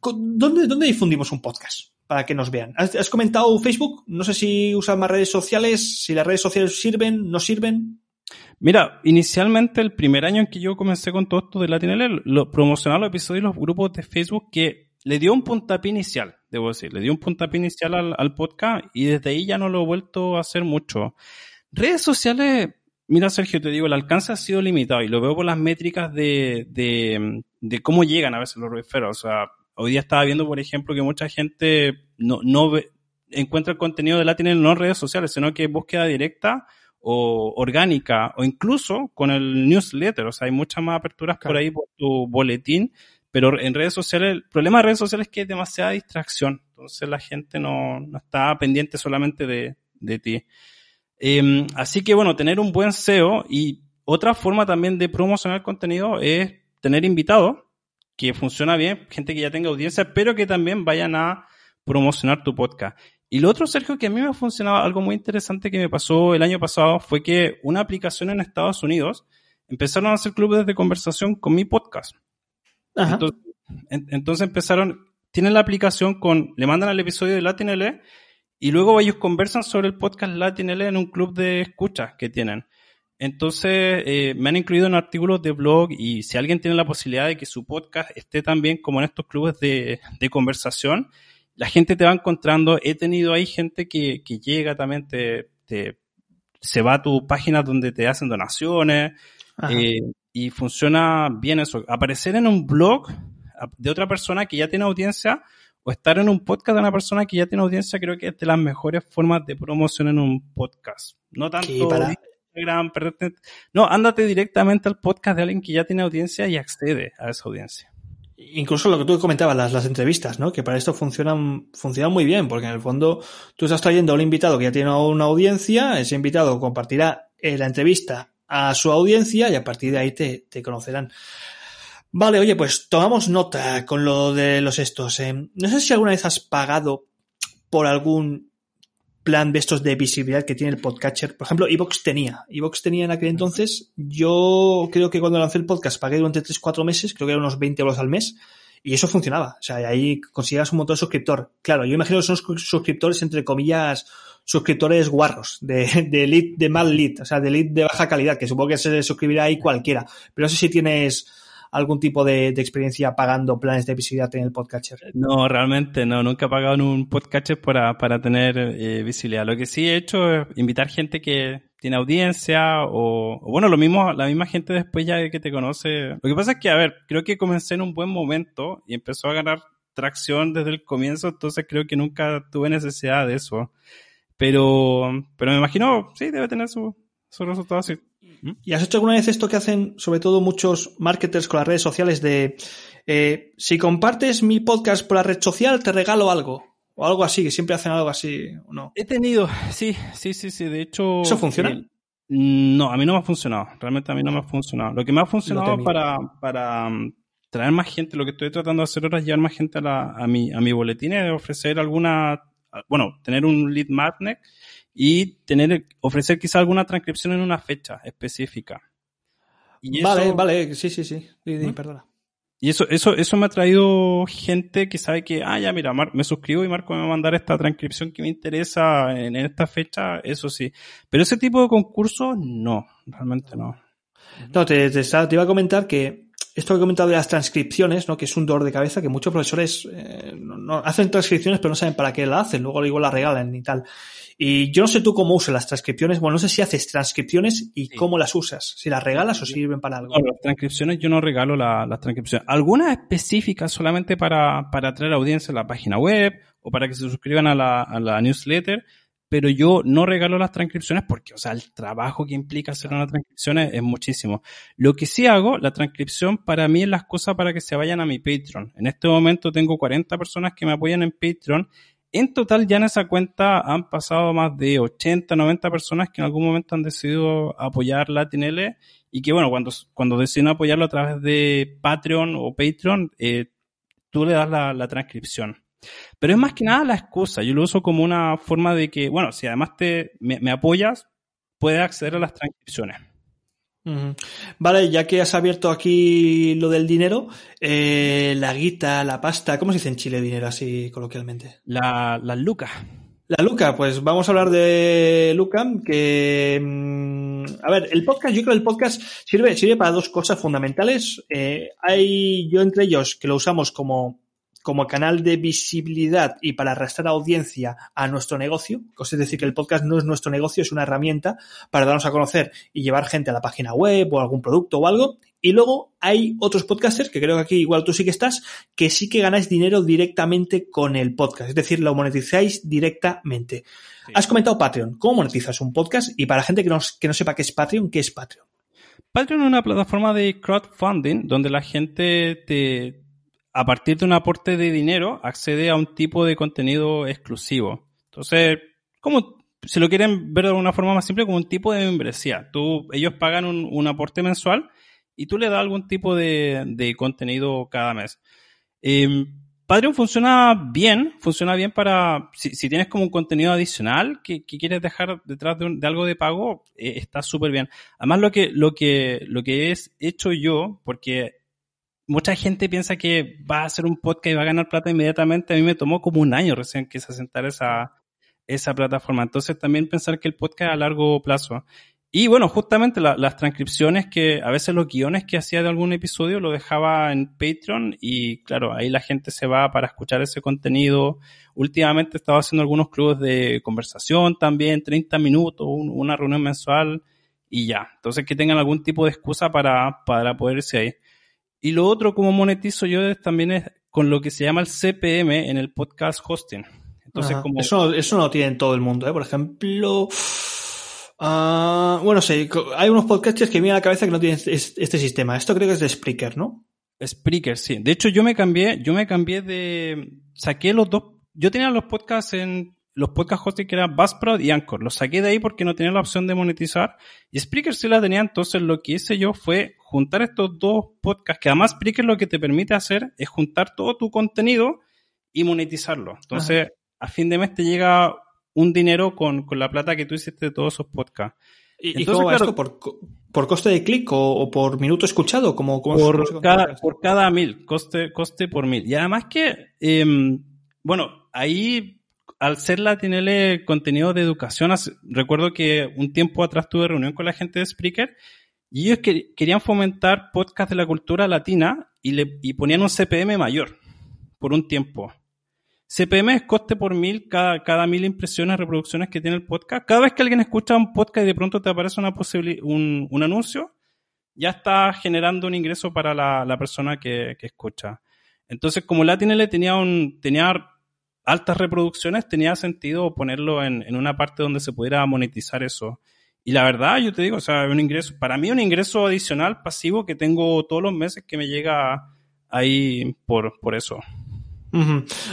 Co- ¿dónde, ¿Dónde difundimos un podcast? Para que nos vean. ¿Has, comentado Facebook? No sé si usan más redes sociales, si las redes sociales sirven, no sirven. Mira, inicialmente el primer año en que yo comencé con todo esto de LatinL, lo promocionaba los episodios y los grupos de Facebook que le dio un puntapié inicial, debo decir, le dio un puntapié inicial al, al podcast y desde ahí ya no lo he vuelto a hacer mucho. Redes sociales, mira Sergio, te digo, el alcance ha sido limitado y lo veo por las métricas de, de, de cómo llegan a veces los referros. O sea, hoy día estaba viendo, por ejemplo, que mucha gente no, no ve- encuentra el contenido de LatinL no en redes sociales, sino que búsqueda directa o orgánica o incluso con el newsletter. O sea, hay muchas más aperturas por ahí por tu boletín, pero en redes sociales, el problema de redes sociales es que es demasiada distracción. Entonces la gente no, no está pendiente solamente de, de ti. Eh, así que bueno, tener un buen SEO y otra forma también de promocionar contenido es tener invitados, que funciona bien, gente que ya tenga audiencia, pero que también vayan a promocionar tu podcast. Y lo otro, Sergio, que a mí me ha funcionado algo muy interesante que me pasó el año pasado fue que una aplicación en Estados Unidos empezaron a hacer clubes de conversación con mi podcast. Entonces, entonces, empezaron, tienen la aplicación con, le mandan el episodio de LatinL y luego ellos conversan sobre el podcast LatinL en un club de escucha que tienen. Entonces, eh, me han incluido en artículos de blog y si alguien tiene la posibilidad de que su podcast esté también como en estos clubes de, de conversación, la gente te va encontrando. He tenido ahí gente que, que llega también, te, te, se va a tu página donde te hacen donaciones eh, y funciona bien eso. Aparecer en un blog de otra persona que ya tiene audiencia o estar en un podcast de una persona que ya tiene audiencia creo que es de las mejores formas de promoción en un podcast. No tanto para... Instagram, no, ándate directamente al podcast de alguien que ya tiene audiencia y accede a esa audiencia. Incluso lo que tú comentabas, las, las entrevistas, ¿no? Que para esto funcionan, funcionan muy bien, porque en el fondo tú estás trayendo a un invitado que ya tiene una audiencia, ese invitado compartirá eh, la entrevista a su audiencia y a partir de ahí te, te conocerán. Vale, oye, pues tomamos nota con lo de los estos. Eh. No sé si alguna vez has pagado por algún plan de estos de visibilidad que tiene el podcatcher. Por ejemplo, Evox tenía. Evox tenía en aquel entonces. Yo creo que cuando lancé el podcast pagué durante 3-4 meses, creo que eran unos 20 euros al mes. Y eso funcionaba. O sea, ahí conseguías un montón de suscriptor. Claro, yo imagino que son suscriptores, entre comillas, suscriptores guarros, de, de de mal lead, o sea, de lead de baja calidad, que supongo que se suscribirá ahí cualquiera. Pero no sé si tienes algún tipo de, experiencia pagando planes de visibilidad en el podcatcher? No, realmente no, nunca he pagado en un podcatcher para, para tener eh, visibilidad. Lo que sí he hecho es invitar gente que tiene audiencia o, bueno, lo mismo, la misma gente después ya que te conoce. Lo que pasa es que, a ver, creo que comencé en un buen momento y empezó a ganar tracción desde el comienzo, entonces creo que nunca tuve necesidad de eso. Pero, pero me imagino, sí, debe tener su, su resultado así. ¿Y has hecho alguna vez esto que hacen sobre todo muchos marketers con las redes sociales de eh, si compartes mi podcast por la red social te regalo algo? O algo así, que siempre hacen algo así, ¿o no? He tenido, sí, sí, sí, sí. De hecho. ¿Eso funciona? Eh, no, a mí no me ha funcionado. Realmente a mí no me ha funcionado. Lo que me ha funcionado para, para um, traer más gente, lo que estoy tratando de hacer ahora es llevar más gente a, la, a, mi, a mi boletín y ofrecer alguna, bueno, tener un lead magnet y tener, ofrecer quizá alguna transcripción en una fecha específica. vale, vale, sí, sí, sí, perdona. Y eso, eso, eso me ha traído gente que sabe que, ah, ya, mira, me suscribo y Marco me va a mandar esta transcripción que me interesa en, esta fecha, eso sí. Pero ese tipo de concursos, no, realmente no. No, te, te, iba a comentar que esto que he comentado de las transcripciones, ¿no? que es un dolor de cabeza, que muchos profesores eh, no, hacen transcripciones pero no saben para qué la hacen, luego igual la regalan y tal. Y yo no sé tú cómo usas las transcripciones, bueno, no sé si haces transcripciones y cómo las usas, si las regalas o sirven para algo. las transcripciones yo no regalo las transcripciones. Algunas específicas solamente para, para atraer audiencia a la página web o para que se suscriban a la, a la newsletter, pero yo no regalo las transcripciones porque, o sea, el trabajo que implica hacer una transcripción es, muchísimo. Lo que sí hago, la transcripción para mí es las cosas para que se vayan a mi Patreon. En este momento tengo 40 personas que me apoyan en Patreon en total ya en esa cuenta han pasado más de 80, 90 personas que en algún momento han decidido apoyar Latinl y que bueno, cuando, cuando deciden apoyarlo a través de Patreon o Patreon, eh, tú le das la, transcripción. Pero es más que nada la excusa. Yo lo uso como una forma de que, bueno, si además te, me apoyas, puedes acceder a las transcripciones. Vale, ya que has abierto aquí lo del dinero, eh, la guita, la pasta, ¿cómo se dice en Chile dinero así coloquialmente? La, la luca. La Luca, pues vamos a hablar de Luca, que, mm, a ver, el podcast, yo creo que el podcast sirve, sirve para dos cosas fundamentales. Eh, hay, yo entre ellos, que lo usamos como como canal de visibilidad y para arrastrar audiencia a nuestro negocio, es decir, que el podcast no es nuestro negocio, es una herramienta para darnos a conocer y llevar gente a la página web o algún producto o algo. Y luego hay otros podcasters, que creo que aquí igual tú sí que estás, que sí que ganáis dinero directamente con el podcast, es decir, lo monetizáis directamente. Has comentado Patreon. ¿Cómo monetizas un podcast? Y para la gente que no, que no sepa qué es Patreon, ¿qué es Patreon? Patreon es una plataforma de crowdfunding donde la gente te, a partir de un aporte de dinero, accede a un tipo de contenido exclusivo. Entonces, como si lo quieren ver de una forma más simple, como un tipo de membresía. Tú, ellos pagan un, aporte mensual y tú le das algún tipo de, contenido cada mes. Em, Patreon funciona bien, funciona bien para, si, tienes como un contenido adicional que, quieres dejar detrás de, de algo de pago, eh, está súper bien. Además, lo que, lo que, lo que es hecho yo, porque mucha gente piensa que va a hacer un podcast y va a ganar plata inmediatamente, a mí me tomó como un año recién que se asentara esa, esa plataforma. Entonces también pensar que el podcast a largo plazo. Y bueno, justamente la- las transcripciones que a veces los guiones que hacía de algún episodio lo dejaba en Patreon y claro, ahí la gente se va para escuchar ese contenido. Últimamente estaba haciendo algunos clubes de conversación también, 30 minutos, un- una reunión mensual y ya. Entonces que tengan algún tipo de excusa para, para poder irse ahí. Y lo otro como monetizo yo es- también es con lo que se llama el CPM en el podcast hosting. Entonces Ajá. como... Eso, no- eso no lo tiene todo el mundo, ¿eh? Por ejemplo. ah, bueno, sí, hay unos podcasters que me vienen a la cabeza que no tienen es- este sistema. Esto creo que es de Spreaker, ¿no? Spreaker, sí. De hecho, yo me cambié, yo me cambié de, saqué los dos, yo tenía los podcasts en, los podcast hosting que eran Buzzsprout y Anchor. Los saqué de ahí porque no tenía la opción de monetizar. Y Spreaker sí la tenía, entonces lo que hice yo fue juntar estos dos podcasts, que además Spreaker lo que te permite hacer es juntar todo tu contenido y monetizarlo. Entonces, a fin de mes te llega un dinero con, con la plata que tú hiciste de todos esos podcasts. ¿Y, Entonces, cómo va claro- esto? ¿Por, por coste de clic o, o por minuto escuchado? ¿Cómo, cómo- cómo se por cada, por cada mil, coste, coste por mil. Y además que, em, bueno, ahí al ser la contenido de educación, recuerdo que un tiempo atrás tuve reunión con la gente de Spreaker y ellos que- querían fomentar podcast de la cultura latina y, le, y ponían un CPM mayor por un tiempo. CPM es coste por mil, cada, cada mil impresiones, reproducciones que tiene el podcast. Cada vez que alguien escucha un podcast y de pronto te aparece una un, un anuncio, ya está generando un ingreso para la, la persona que, que escucha. Entonces, como LatinL tenía un, tenía altas reproducciones, tenía sentido ponerlo en, en una parte donde se pudiera monetizar eso. Y la verdad, yo te digo, o sea, un ingreso, para mí un ingreso adicional pasivo que tengo todos los meses que me llega ahí por, por eso.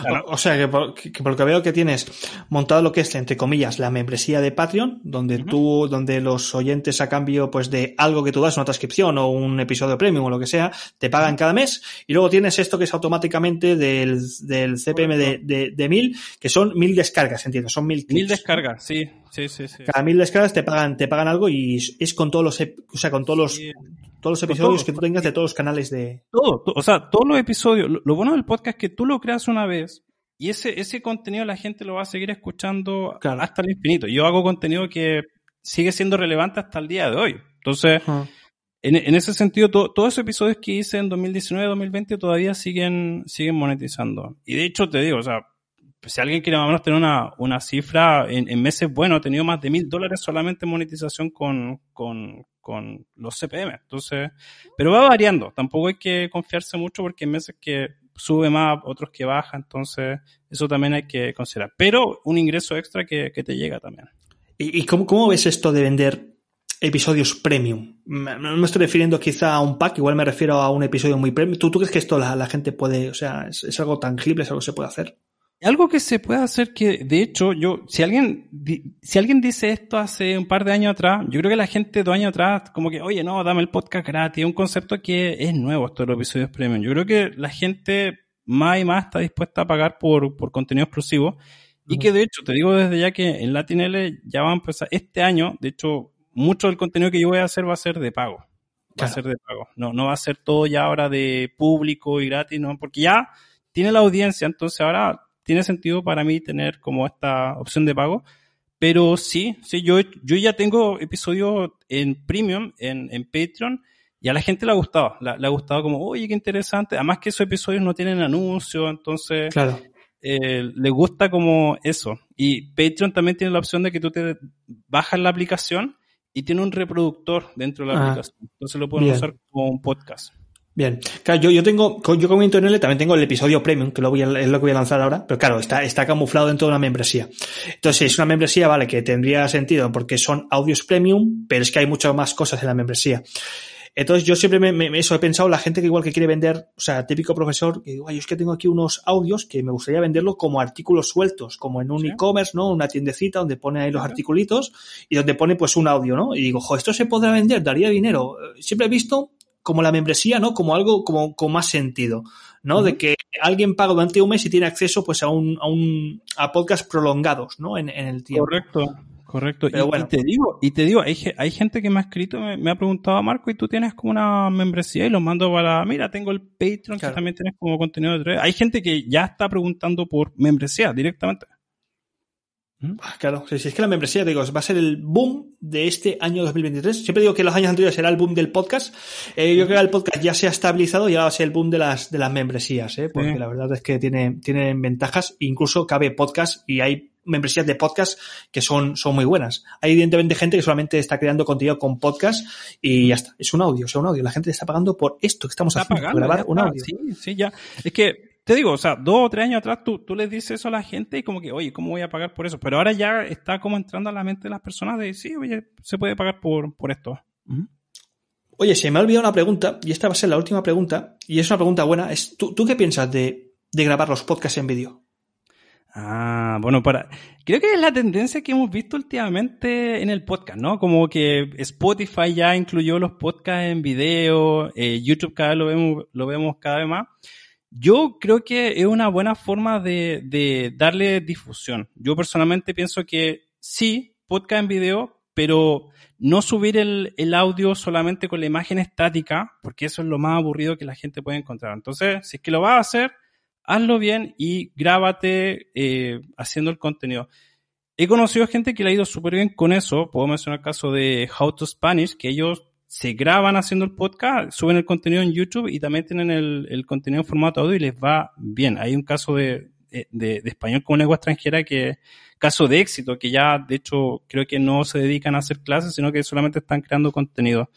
Claro. O, o sea, que por, que por lo que veo que tienes montado lo que es, entre comillas, la membresía de Patreon, donde tú, donde los oyentes a cambio, pues, de algo que tú das, una transcripción o un episodio premium o lo que sea, te pagan cada mes. Y luego tienes esto que es automáticamente del, del CPM de, de, de mil, que son mil descargas, entiendo, son mil clics. Mil descargas, sí, sí, sí, sí. Cada mil descargas te pagan, te pagan algo y es- con todos los, ep- o sea, con todos los. Todos los episodios todo. que tú tengas de todos los canales de, Todo, to- o sea, todos los episodios. Lo, lo bueno del podcast es que tú lo creas una vez y ese, ese contenido la gente lo va a seguir escuchando Claro. hasta el infinito. Yo hago contenido que sigue siendo relevante hasta el día de hoy. Entonces, en, en ese sentido, to- todos esos episodios que hice en 2019, 2020 todavía siguen, siguen monetizando. Y de hecho, te digo, o sea, si alguien quiere más o menos tener una, una cifra, en, en meses, bueno, he tenido más de mil dólares solamente en monetización con, con, con los CPM. Entonces, pero va variando. Tampoco hay que confiarse mucho porque hay meses que sube más, otros que baja. Entonces, eso también hay que considerar. Pero un ingreso extra que, que te llega también. ¿Y, y cómo, cómo ves esto de vender episodios premium? Me- No me estoy refiriendo quizá a un pack, igual me refiero a un episodio muy premium. ¿Tú, tú crees que esto la, la gente puede, o sea, es, es algo tangible, es algo que se puede hacer? Algo que se puede hacer que, de hecho, yo, si alguien, si alguien dice esto hace un par de años atrás, yo creo que la gente dos años atrás, como que, oye, no, dame el podcast gratis, es un concepto que es nuevo, esto de los episodios premium. Yo creo que la gente más y más está dispuesta a pagar por, por contenido exclusivo. Y que de hecho, te digo desde ya que en LatinL ya va a empezar este año, de hecho, mucho del contenido que yo voy a hacer va a ser de pago. Va Claro. a ser de pago. No, no va a ser todo ya ahora de público y gratis, no, porque ya tiene la audiencia, entonces ahora tiene sentido para mí tener como esta opción de pago. Pero sí, sí, yo, yo ya tengo episodios en Premium, en, en Patreon, y a la gente le ha gustado. Le, ha gustado como, oye, qué interesante. Además que esos episodios no tienen anuncio, entonces Claro. eh, le gusta como eso. Y Patreon también tiene la opción de que tú te bajas la aplicación y tiene un reproductor dentro de la Ah, aplicación. Entonces lo pueden bien. usar como un podcast. Bien. Claro, yo, yo tengo, yo como internet también tengo el episodio premium, que lo voy a- es lo que voy a lanzar ahora, pero claro, está, está camuflado dentro de una membresía. Entonces, es una membresía, vale, que tendría sentido porque son audios premium, pero es que hay muchas más cosas en la membresía. Entonces, yo siempre me, me- eso he pensado, la gente que igual que quiere vender, o sea, típico profesor, que digo, ay, es que tengo aquí unos audios que me gustaría venderlo como artículos sueltos, como en un Sí. e-commerce, ¿no? Una tiendecita donde pone ahí los Claro. articulitos y donde pone pues un audio, ¿no? Y digo, jo, esto se podrá vender, daría dinero. Eh, Siempre he visto como la membresía, ¿no? Como algo como con más sentido, ¿no? De que alguien paga durante un mes y tiene acceso pues a un, a un a podcast prolongados, ¿no? En, en el tiempo. Correcto. Correcto. Pero y, bueno. y te digo, y te digo, hay, hay gente que me ha escrito, me, me ha preguntado, Marco, y tú tienes como una membresía y lo mando para, mira, tengo el Patreon Claro. que también tienes como contenido de tres. Hay gente que ya está preguntando por membresía directamente. Ah, Claro, sí, es que la membresía, digo, va a ser el boom de este año 2023. Siempre digo que los años anteriores era el boom del podcast. Eh, yo creo que el podcast ya se ha estabilizado y ahora va a ser el boom de las, de las membresías, ¿eh? porque Sí. la verdad es que tiene, tienen ventajas. Incluso cabe podcast y hay membresías de podcast que son, son muy buenas. Hay evidentemente gente que solamente está creando contenido con podcast y ya está. Es un audio, sea, un audio. La gente está pagando por esto que estamos Está haciendo, pagando. grabar un audio. Sí, sí, ya. Es que, te digo, o sea, dos o tres años atrás tú, tú les dices eso a la gente y como que, oye, ¿cómo voy a pagar por eso? Pero ahora ya está como entrando a la mente de las personas de, sí, oye, se puede pagar por, por esto. Oye, se me ha olvidado una pregunta, y esta va a ser la última pregunta, y es una pregunta buena. Es, ¿tú, ¿Tú qué piensas de, de grabar los podcasts en vídeo? Ah, bueno, para. Creo que es la tendencia que hemos visto últimamente en el podcast, ¿no? Como que Spotify ya incluyó los podcasts en video, eh, YouTube cada vez lo vemos, lo vemos cada vez más. Yo creo que es una buena forma de, de darle difusión. Yo personalmente pienso que sí, podcast en video, pero no subir el, el audio solamente con la imagen estática, porque eso es lo más aburrido que la gente puede encontrar. Entonces, si es que lo vas a hacer, hazlo bien y grábate eh, haciendo el contenido. He conocido gente que le ha ido súper bien con eso. Puedo mencionar el caso de How to Spanish, que ellos se graban haciendo el podcast, suben el contenido en YouTube y también tienen el, el contenido en formato audio y les va bien. Hay un caso de, de, de español como lengua extranjera que, caso de éxito, que ya de hecho creo que no se dedican a hacer clases, sino que solamente están creando contenido.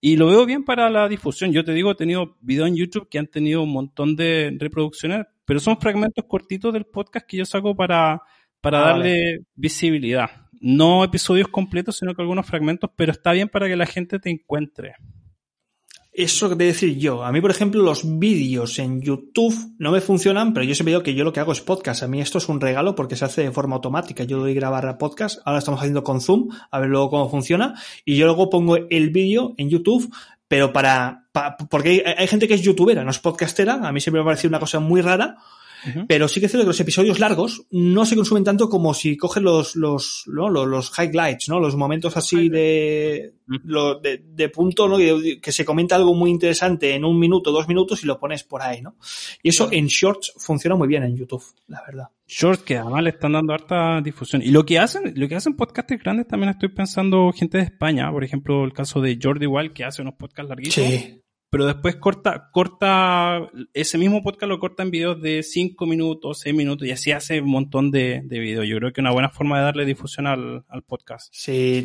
Y lo veo bien para la difusión. Yo te digo, he tenido videos en YouTube que han tenido un montón de reproducciones, pero son fragmentos cortitos del podcast que yo saco para, para Ah, darle visibilidad. No episodios completos, sino que algunos fragmentos, pero está bien para que la gente te encuentre. Eso que decir yo. A mí, por ejemplo, los vídeos en YouTube no me funcionan, pero yo siempre digo que yo lo que hago es podcast. A mí esto es un regalo porque se hace de forma automática. Yo doy grabar a podcast. Ahora estamos haciendo con Zoom, a ver luego cómo funciona. Y yo luego pongo el vídeo en YouTube, pero para, pa- porque hay, hay gente que es youtubera, no es podcastera. A mí siempre me ha parecido una cosa muy rara. Pero sí que es cierto que los episodios largos no se consumen tanto como si coges los, los, ¿no? los, los highlights, ¿no? Los momentos así de, lo- de, de punto, ¿no? Que se comenta algo muy interesante en un minuto, dos minutos y lo pones por ahí, ¿no? Y eso en shorts funciona muy bien en YouTube, la verdad. Shorts que además le están dando harta difusión. Y lo que hacen, lo que hacen podcasters grandes también estoy pensando gente de España, por ejemplo, el caso de Jordi Wild que hace unos podcasts larguitos. Pero después corta, corta, ese mismo podcast lo corta en videos de 5 minutos, 6 minutos, y así hace un montón de, de videos. Yo creo que una buena forma de darle difusión al, al podcast. Sí,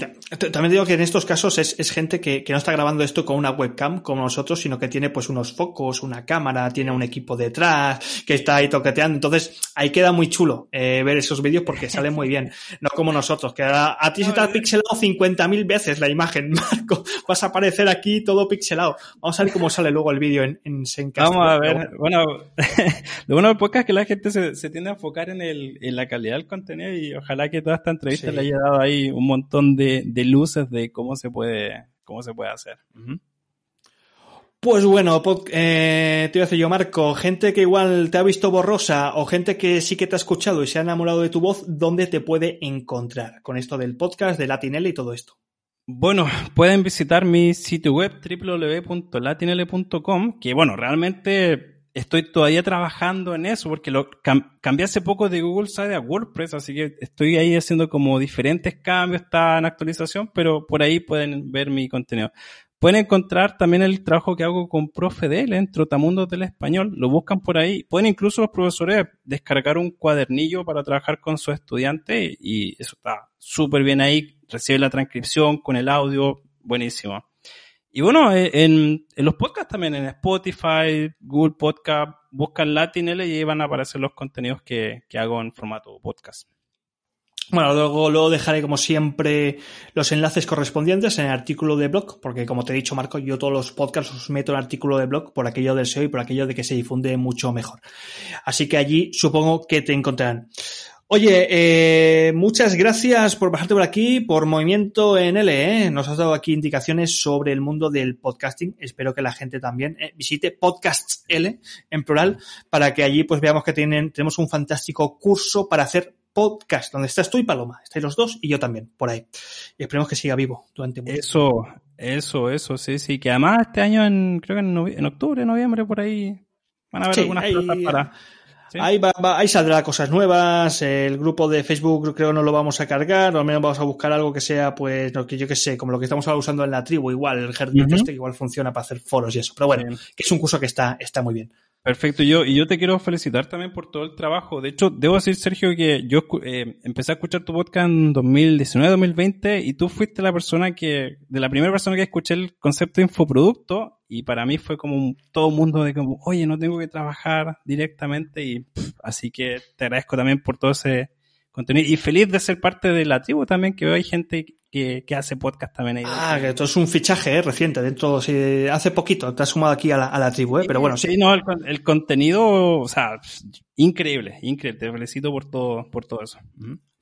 también digo que en estos casos es, es gente que, que no está grabando esto con una webcam como nosotros, sino que tiene pues unos focos, una cámara, tiene un equipo detrás, que está ahí toqueteando. Entonces, ahí queda muy chulo eh, ver esos vídeos porque salen muy bien. No como nosotros, que a, a ti se te ha pixelado 50.000 veces la imagen, Marco. Vas a aparecer aquí todo pixelado. Vamos a ver cómo sale luego el vídeo en, en. Vamos a ver, bueno, lo bueno del podcast es que la gente se, se tiende a enfocar en, el, en la calidad del contenido y ojalá que toda esta entrevista Sí. le haya dado ahí un montón de, de luces de cómo se puede, cómo se puede hacer. Pues bueno, eh, te voy a decir yo, Marco, gente que igual te ha visto borrosa o gente que sí que te ha escuchado y se ha enamorado de tu voz, ¿dónde te puede encontrar con esto del podcast, de Latinel y todo esto? Bueno, pueden visitar mi sitio web www.latinl.com, que bueno, realmente estoy todavía trabajando en eso porque lo cam- cambié hace poco de Google Site a WordPress, así que estoy ahí haciendo como diferentes cambios, está en actualización, pero por ahí pueden ver mi contenido. Pueden encontrar también el trabajo que hago con Profedel en Trotamundos del Español. Lo buscan por ahí. Pueden incluso los profesores descargar un cuadernillo para trabajar con sus estudiantes y eso está súper bien ahí. Recibe la transcripción con el audio. Buenísimo. Y bueno, eh, en, en los podcasts también, en Spotify, Google Podcast, buscan LatinL y ahí van a aparecer los contenidos que, que hago en formato podcast. Bueno, luego, luego dejaré como siempre los enlaces correspondientes en el artículo de blog, porque como te he dicho, Marco, yo todos los podcasts los meto en artículo de blog por aquello del SEO y por aquello de que se difunde mucho mejor. Así que allí supongo que te encontrarán. Oye, eh, muchas gracias por bajarte por aquí, por Movimiento en L. ¿eh? Nos has dado aquí indicaciones sobre el mundo del podcasting. Espero que la gente también eh, visite Podcasts L en plural para que allí pues veamos que tienen, tenemos un fantástico curso para hacer podcast, donde estás tú y Paloma. Estáis los dos y yo también, por ahí. Y esperemos que siga vivo durante mucho Eso, eso, eso, sí, sí. Que además este año, en, creo que en, en octubre, noviembre, por ahí, van a haber Sí, algunas plazas para... Sí. Ahí, va, va- ahí saldrá cosas nuevas. El grupo de Facebook creo no lo vamos a cargar. O al menos vamos a buscar algo que sea, pues, lo que yo que sé, como lo que estamos ahora usando en la tribu. Igual, el Herdit Ujú. este que igual funciona para hacer foros y eso. Pero bueno, que es un curso que está, está muy bien. Perfecto, yo, y yo te quiero felicitar también por todo el trabajo. De hecho, debo decir, Sergio, que yo eh, empecé a escuchar tu podcast en 2019-2020 y tú fuiste la persona que, de la primera persona que escuché el concepto de infoproducto y para mí fue como un, todo un mundo de como, oye, no tengo que trabajar directamente y así que te agradezco también por todo ese contenido y feliz de ser parte de la tribu también, que veo hay gente que, que hace podcast también ahí. Ah, que esto es un fichaje eh, reciente. Dentro, sí, hace poquito te has sumado aquí a la, a la tribu, ¿eh? pero bueno, sí. Sí, no, el, con- el contenido, o sea, increíble, increíble. Te felicito por todo, por todo eso.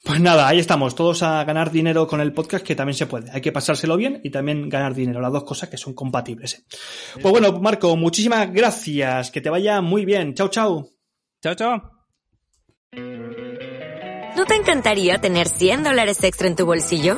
Pues nada, ahí estamos, todos a ganar dinero con el podcast, que también se puede. Hay que pasárselo bien y también ganar dinero, las dos cosas que son compatibles. ¿eh? Pues bueno, Marco, muchísimas gracias, que te vaya muy bien. Chao, chao. Chao, chao. ¿No te encantaría tener 100 dólares extra en tu bolsillo?